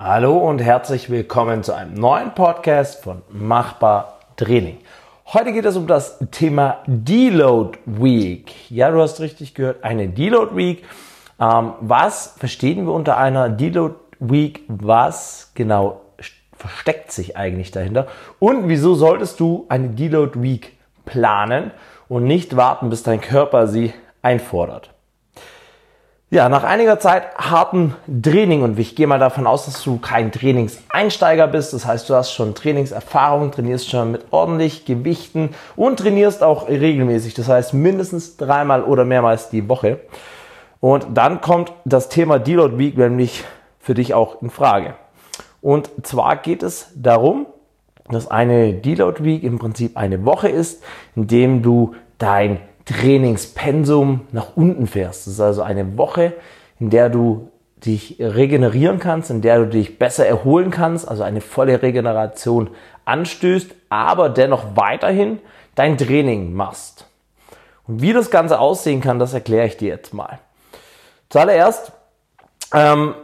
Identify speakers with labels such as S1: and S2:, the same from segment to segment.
S1: Hallo und herzlich willkommen zu einem neuen Podcast von Machbar Training. Heute geht es um das Thema Deload Week. Ja, du hast richtig gehört, eine Deload Week. Ähm, was verstehen wir unter einer Deload Week? Was genau versteckt sich eigentlich dahinter? Und wieso solltest du eine Deload Week planen und nicht warten, bis dein Körper sie einfordert? Ja, nach einiger Zeit harten Training und ich gehe mal davon aus, dass du kein Trainingseinsteiger bist. Das heißt, du hast schon Trainingserfahrung, trainierst schon mit ordentlich Gewichten und trainierst auch regelmäßig. Das heißt, mindestens dreimal oder mehrmals die Woche. Und dann kommt das Thema Deload Week nämlich für dich auch in Frage. Und zwar geht es darum, dass eine Deload Week im Prinzip eine Woche ist, in dem du dein Trainingspensum nach unten fährst. Das ist also eine Woche, in der du dich regenerieren kannst, in der du dich besser erholen kannst, also eine volle Regeneration anstößt, aber dennoch weiterhin dein Training machst. Und wie das Ganze aussehen kann, das erkläre ich dir jetzt mal. Zuallererst ähm,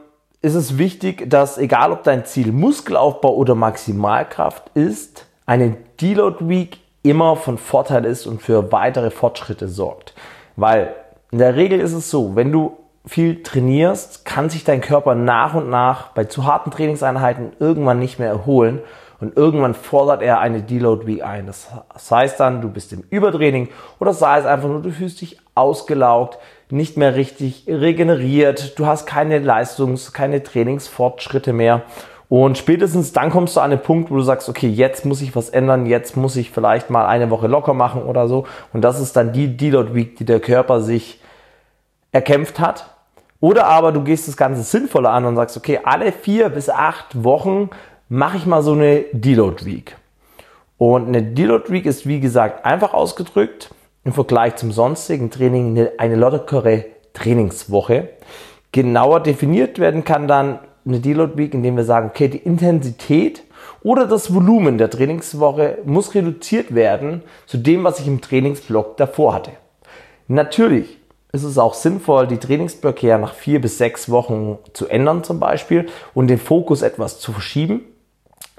S1: ist es wichtig, dass egal ob dein Ziel Muskelaufbau oder Maximalkraft ist, eine Deload Week immer von Vorteil ist und für weitere Fortschritte sorgt. Weil in der Regel ist es so, wenn du viel trainierst, kann sich dein Körper nach und nach bei zu harten Trainingseinheiten irgendwann nicht mehr erholen und irgendwann fordert er eine Deload Week ein. Das heißt dann, du bist im Übertraining oder sei es einfach nur, du fühlst dich ausgelaugt, nicht mehr richtig regeneriert, du hast keine Leistungs-, keine Trainingsfortschritte mehr und spätestens dann kommst du an den Punkt, wo du sagst, okay, jetzt muss ich was ändern, jetzt muss ich vielleicht mal eine Woche locker machen oder so. Und das ist dann die Deload Week, die der Körper sich erkämpft hat. Oder aber du gehst das Ganze sinnvoller an und sagst, okay, alle vier bis acht Wochen mache ich mal so eine Deload Week. Und eine Deload Week ist, wie gesagt, einfach ausgedrückt im Vergleich zum sonstigen Training eine lockere Trainingswoche. Genauer definiert werden kann dann eine Deload Week, indem wir sagen, okay, die Intensität oder das Volumen der Trainingswoche muss reduziert werden zu dem, was ich im Trainingsblock davor hatte. Natürlich ist es auch sinnvoll, die Trainingsblöcke ja nach vier bis sechs Wochen zu ändern zum Beispiel und den Fokus etwas zu verschieben.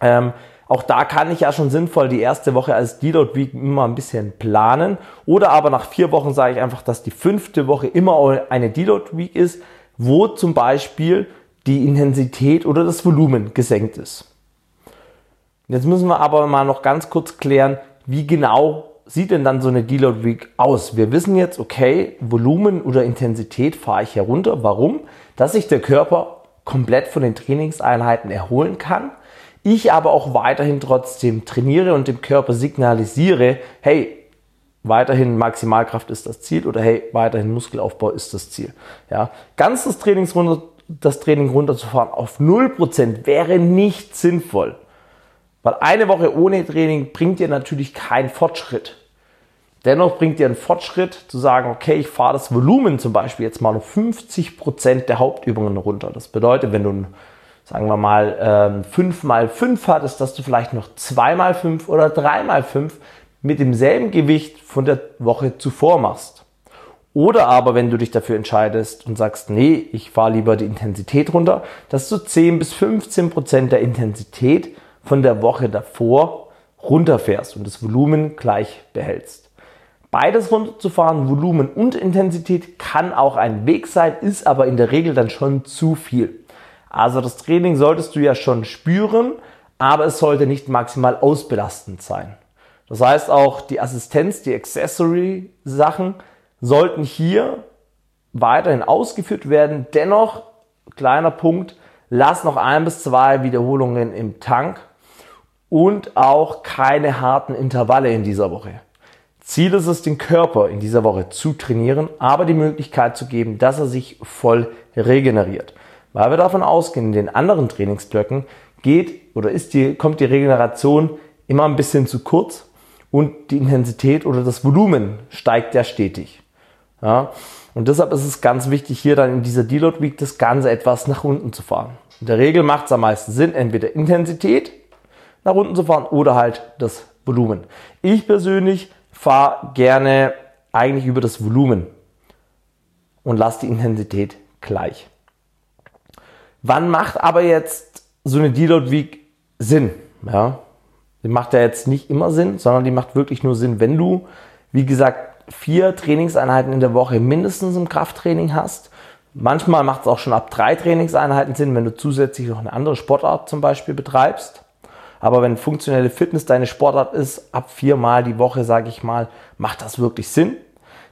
S1: Ähm, auch da kann ich ja schon sinnvoll die erste Woche als Deload Week immer ein bisschen planen. Oder aber nach vier Wochen sage ich einfach, dass die fünfte Woche immer eine Deload Week ist, wo zum Beispiel die Intensität oder das Volumen gesenkt ist. Jetzt müssen wir aber mal noch ganz kurz klären, wie genau sieht denn dann so eine Deload Week aus? Wir wissen jetzt, okay, Volumen oder Intensität fahre ich herunter. Warum? Dass sich der Körper komplett von den Trainingseinheiten erholen kann. Ich aber auch weiterhin trotzdem trainiere und dem Körper signalisiere, hey, weiterhin Maximalkraft ist das Ziel oder hey, weiterhin Muskelaufbau ist das Ziel. Ja, das Trainingsrunde das Training runterzufahren auf 0% wäre nicht sinnvoll. Weil eine Woche ohne Training bringt dir natürlich keinen Fortschritt. Dennoch bringt dir einen Fortschritt zu sagen, okay, ich fahre das Volumen zum Beispiel jetzt mal um 50% der Hauptübungen runter. Das bedeutet, wenn du, sagen wir mal, 5 ähm, mal 5 hattest, dass du vielleicht noch 2 mal 5 oder 3 mal 5 mit demselben Gewicht von der Woche zuvor machst. Oder aber, wenn du dich dafür entscheidest und sagst, nee, ich fahre lieber die Intensität runter, dass du 10 bis 15 Prozent der Intensität von der Woche davor runterfährst und das Volumen gleich behältst. Beides runterzufahren, Volumen und Intensität, kann auch ein Weg sein, ist aber in der Regel dann schon zu viel. Also das Training solltest du ja schon spüren, aber es sollte nicht maximal ausbelastend sein. Das heißt auch die Assistenz, die Accessory-Sachen, sollten hier weiterhin ausgeführt werden. Dennoch, kleiner Punkt, lass noch ein bis zwei Wiederholungen im Tank und auch keine harten Intervalle in dieser Woche. Ziel ist es, den Körper in dieser Woche zu trainieren, aber die Möglichkeit zu geben, dass er sich voll regeneriert. Weil wir davon ausgehen, in den anderen Trainingsblöcken geht oder ist die, kommt die Regeneration immer ein bisschen zu kurz und die Intensität oder das Volumen steigt ja stetig. Ja? Und deshalb ist es ganz wichtig, hier dann in dieser Deload Week das Ganze etwas nach unten zu fahren. In der Regel macht es am meisten Sinn, entweder Intensität nach unten zu fahren oder halt das Volumen. Ich persönlich fahre gerne eigentlich über das Volumen und lasse die Intensität gleich. Wann macht aber jetzt so eine Deload Week Sinn. Ja? Die macht ja jetzt nicht immer Sinn, sondern die macht wirklich nur Sinn, wenn du, wie gesagt, vier Trainingseinheiten in der Woche mindestens im Krafttraining hast. Manchmal macht es auch schon ab drei Trainingseinheiten Sinn, wenn du zusätzlich noch eine andere Sportart zum Beispiel betreibst. Aber wenn funktionelle Fitness deine Sportart ist, ab viermal die Woche, sage ich mal, macht das wirklich Sinn.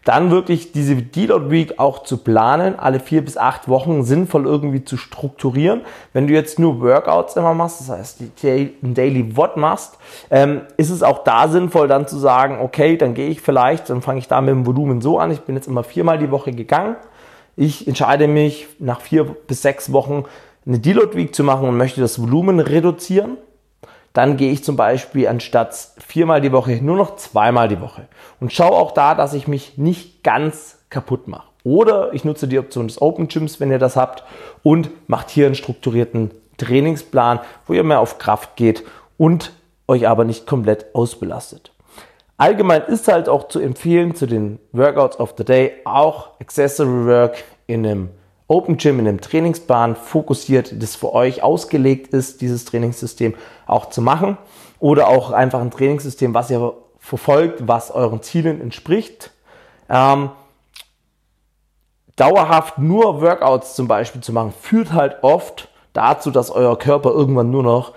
S1: Dann wirklich diese Deload Week auch zu planen, alle vier bis acht Wochen sinnvoll irgendwie zu strukturieren. Wenn du jetzt nur Workouts immer machst, das heißt ein Daily What machst, ähm, ist es auch da sinnvoll dann zu sagen, okay, dann gehe ich vielleicht, dann fange ich da mit dem Volumen so an. Ich bin jetzt immer viermal die Woche gegangen. Ich entscheide mich nach vier bis sechs Wochen eine Deload Week zu machen und möchte das Volumen reduzieren dann gehe ich zum Beispiel anstatt viermal die Woche nur noch zweimal die Woche und schaue auch da, dass ich mich nicht ganz kaputt mache. Oder ich nutze die Option des Open Gyms, wenn ihr das habt, und macht hier einen strukturierten Trainingsplan, wo ihr mehr auf Kraft geht und euch aber nicht komplett ausbelastet. Allgemein ist halt auch zu empfehlen zu den Workouts of the Day auch Accessory Work in einem Open Gym in einem Trainingsplan fokussiert, das für euch ausgelegt ist, dieses Trainingssystem auch zu machen. Oder auch einfach ein Trainingssystem, was ihr verfolgt, was euren Zielen entspricht. Ähm, dauerhaft nur Workouts zum Beispiel zu machen, führt halt oft dazu, dass euer Körper irgendwann nur noch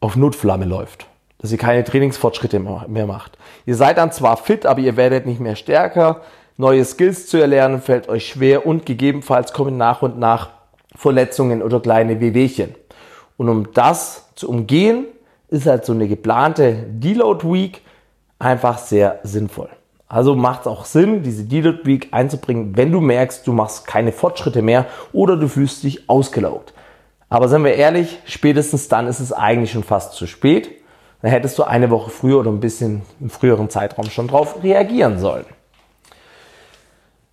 S1: auf Notflamme läuft. Dass ihr keine Trainingsfortschritte mehr macht. Ihr seid dann zwar fit, aber ihr werdet nicht mehr stärker. Neue Skills zu erlernen fällt euch schwer und gegebenenfalls kommen nach und nach Verletzungen oder kleine Wehwehchen. Und um das zu umgehen, ist halt so eine geplante Deload Week einfach sehr sinnvoll. Also macht es auch Sinn, diese Deload Week einzubringen, wenn du merkst, du machst keine Fortschritte mehr oder du fühlst dich ausgelaugt. Aber seien wir ehrlich, spätestens dann ist es eigentlich schon fast zu spät. Dann hättest du eine Woche früher oder ein bisschen im früheren Zeitraum schon drauf reagieren sollen.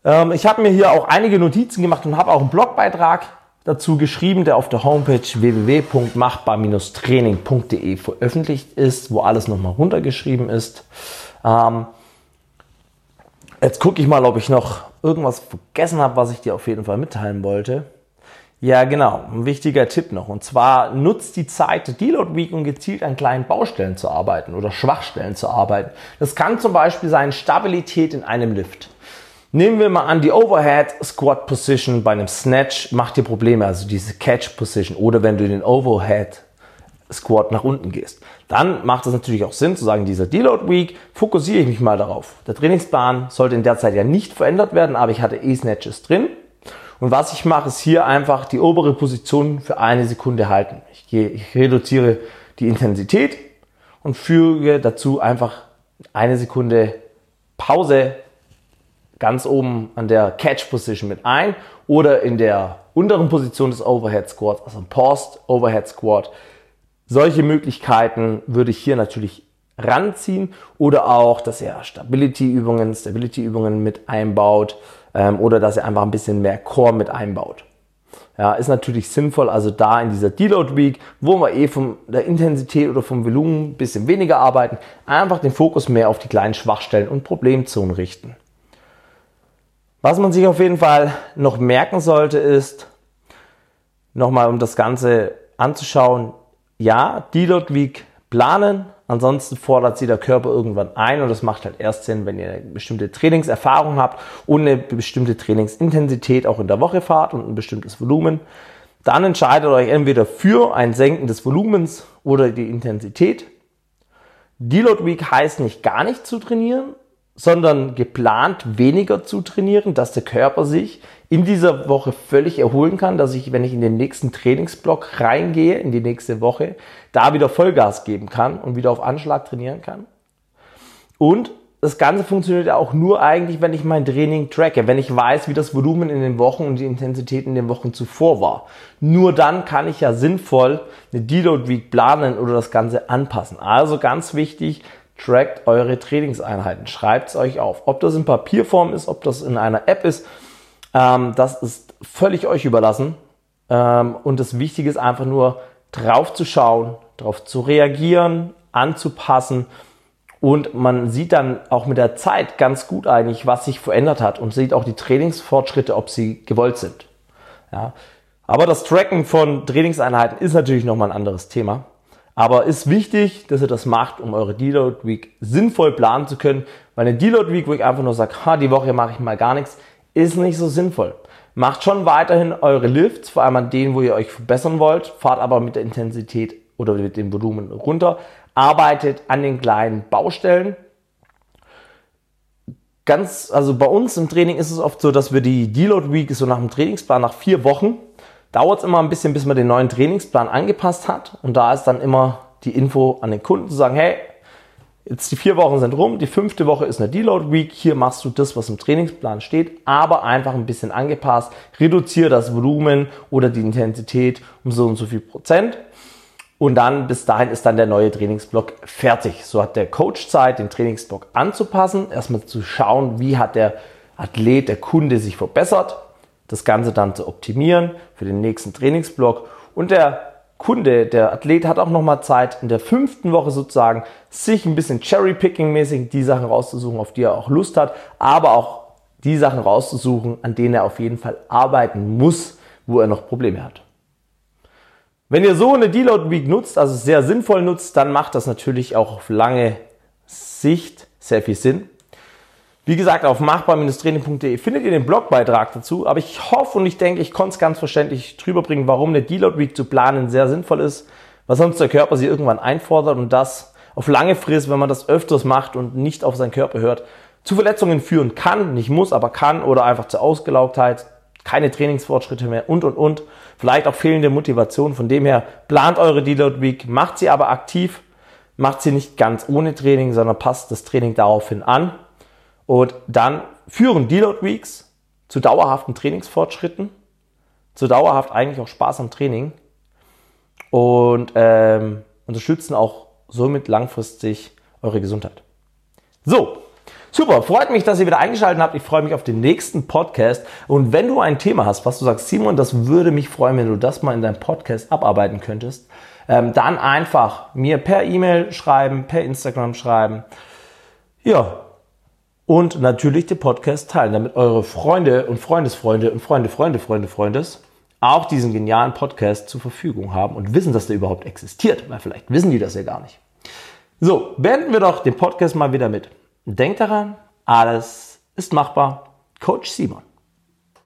S1: Ähm, ich habe mir hier auch einige Notizen gemacht und habe auch einen Blogbeitrag dazu geschrieben, der auf der Homepage www.machbar-training.de veröffentlicht ist, wo alles nochmal runtergeschrieben ist. Ähm, jetzt gucke ich mal, ob ich noch irgendwas vergessen habe, was ich dir auf jeden Fall mitteilen wollte. Ja, genau. Ein wichtiger Tipp noch. Und zwar nutzt die Zeit der Deload Week, um gezielt an kleinen Baustellen zu arbeiten oder Schwachstellen zu arbeiten. Das kann zum Beispiel sein Stabilität in einem Lift. Nehmen wir mal an, die Overhead Squat Position bei einem Snatch macht dir Probleme, also diese Catch Position oder wenn du den Overhead Squat nach unten gehst. Dann macht es natürlich auch Sinn zu sagen, dieser Deload Week fokussiere ich mich mal darauf. Der Trainingsplan sollte in der Zeit ja nicht verändert werden, aber ich hatte E-Snatches drin. Und was ich mache, ist hier einfach die obere Position für eine Sekunde halten. Ich, gehe, ich reduziere die Intensität und füge dazu einfach eine Sekunde Pause ganz oben an der Catch Position mit ein oder in der unteren Position des Overhead Squats, also ein Paused Overhead Squat. Solche Möglichkeiten würde ich hier natürlich ranziehen oder auch, dass er Stability-Übungen, Stability-Übungen mit einbaut ähm, oder dass er einfach ein bisschen mehr Core mit einbaut. Ja, ist natürlich sinnvoll, also da in dieser Deload Week, wo wir eh von der Intensität oder vom Volumen ein bisschen weniger arbeiten, einfach den Fokus mehr auf die kleinen Schwachstellen und Problemzonen richten. Was man sich auf jeden Fall noch merken sollte, ist, nochmal um das Ganze anzuschauen, ja, Deload Week planen, ansonsten fordert sie der Körper irgendwann ein und das macht halt erst Sinn, wenn ihr eine bestimmte Trainingserfahrung habt und eine bestimmte Trainingsintensität auch in der Woche fahrt und ein bestimmtes Volumen. Dann entscheidet euch entweder für ein Senken des Volumens oder die Intensität. Deload Week heißt nicht gar nicht zu trainieren, sondern geplant weniger zu trainieren, dass der Körper sich in dieser Woche völlig erholen kann, dass ich, wenn ich in den nächsten Trainingsblock reingehe, in die nächste Woche, da wieder Vollgas geben kann und wieder auf Anschlag trainieren kann. Und das Ganze funktioniert ja auch nur eigentlich, wenn ich mein Training tracke, wenn ich weiß, wie das Volumen in den Wochen und die Intensität in den Wochen zuvor war. Nur dann kann ich ja sinnvoll eine Deload Week planen oder das Ganze anpassen. Also ganz wichtig, trackt eure Trainingseinheiten, schreibt es euch auf. Ob das in Papierform ist, ob das in einer App ist, ähm, das ist völlig euch überlassen. Ähm, und das Wichtige ist einfach nur, drauf zu schauen, drauf zu reagieren, anzupassen. Und man sieht dann auch mit der Zeit ganz gut eigentlich, was sich verändert hat und sieht auch die Trainingsfortschritte, ob sie gewollt sind. Ja. Aber das Tracken von Trainingseinheiten ist natürlich nochmal ein anderes Thema. Aber ist wichtig, dass ihr das macht, um eure Deload Week sinnvoll planen zu können. Weil eine Deload Week, wo ich einfach nur sage, ha, die Woche mache ich mal gar nichts, ist nicht so sinnvoll. Macht schon weiterhin eure Lifts, vor allem an denen, wo ihr euch verbessern wollt, fahrt aber mit der Intensität oder mit dem Volumen runter, arbeitet an den kleinen Baustellen. Ganz, also bei uns im Training ist es oft so, dass wir die Deload Week so nach dem Trainingsplan nach vier Wochen dauert es immer ein bisschen, bis man den neuen Trainingsplan angepasst hat. Und da ist dann immer die Info an den Kunden zu sagen, hey, jetzt die vier Wochen sind rum, die fünfte Woche ist eine Deload Week, hier machst du das, was im Trainingsplan steht, aber einfach ein bisschen angepasst, reduziere das Volumen oder die Intensität um so und so viel Prozent. Und dann bis dahin ist dann der neue Trainingsblock fertig. So hat der Coach Zeit, den Trainingsblock anzupassen, erstmal zu schauen, wie hat der Athlet, der Kunde sich verbessert das Ganze dann zu optimieren für den nächsten Trainingsblock. Und der Kunde, der Athlet hat auch nochmal Zeit, in der fünften Woche sozusagen sich ein bisschen Cherry-Picking-mäßig die Sachen rauszusuchen, auf die er auch Lust hat, aber auch die Sachen rauszusuchen, an denen er auf jeden Fall arbeiten muss, wo er noch Probleme hat. Wenn ihr so eine Deload Week nutzt, also sehr sinnvoll nutzt, dann macht das natürlich auch auf lange Sicht sehr viel Sinn. Wie gesagt, auf machbar-training.de findet ihr den Blogbeitrag dazu. Aber ich hoffe und ich denke, ich konnte es ganz verständlich drüber bringen, warum eine Deload Week zu planen sehr sinnvoll ist, weil sonst der Körper sie irgendwann einfordert und das auf lange Frist, wenn man das öfters macht und nicht auf seinen Körper hört, zu Verletzungen führen kann, nicht muss, aber kann oder einfach zur Ausgelaugtheit, keine Trainingsfortschritte mehr und und und. Vielleicht auch fehlende Motivation. Von dem her plant eure Deload Week, macht sie aber aktiv, macht sie nicht ganz ohne Training, sondern passt das Training daraufhin an und dann führen Deload Weeks zu dauerhaften Trainingsfortschritten, zu dauerhaft eigentlich auch Spaß am Training und ähm, unterstützen auch somit langfristig eure Gesundheit. So, super, freut mich, dass ihr wieder eingeschaltet habt. Ich freue mich auf den nächsten Podcast. Und wenn du ein Thema hast, was du sagst, Simon, das würde mich freuen, wenn du das mal in deinem Podcast abarbeiten könntest, ähm, dann einfach mir per E-Mail schreiben, per Instagram schreiben. Ja, und natürlich den Podcast teilen, damit eure Freunde und Freundesfreunde und Freunde, Freunde, Freunde, Freundes auch diesen genialen Podcast zur Verfügung haben und wissen, dass der überhaupt existiert, weil vielleicht wissen die das ja gar nicht. So, beenden wir doch den Podcast mal wieder mit. Denkt daran, alles ist machbar. Coach Simon.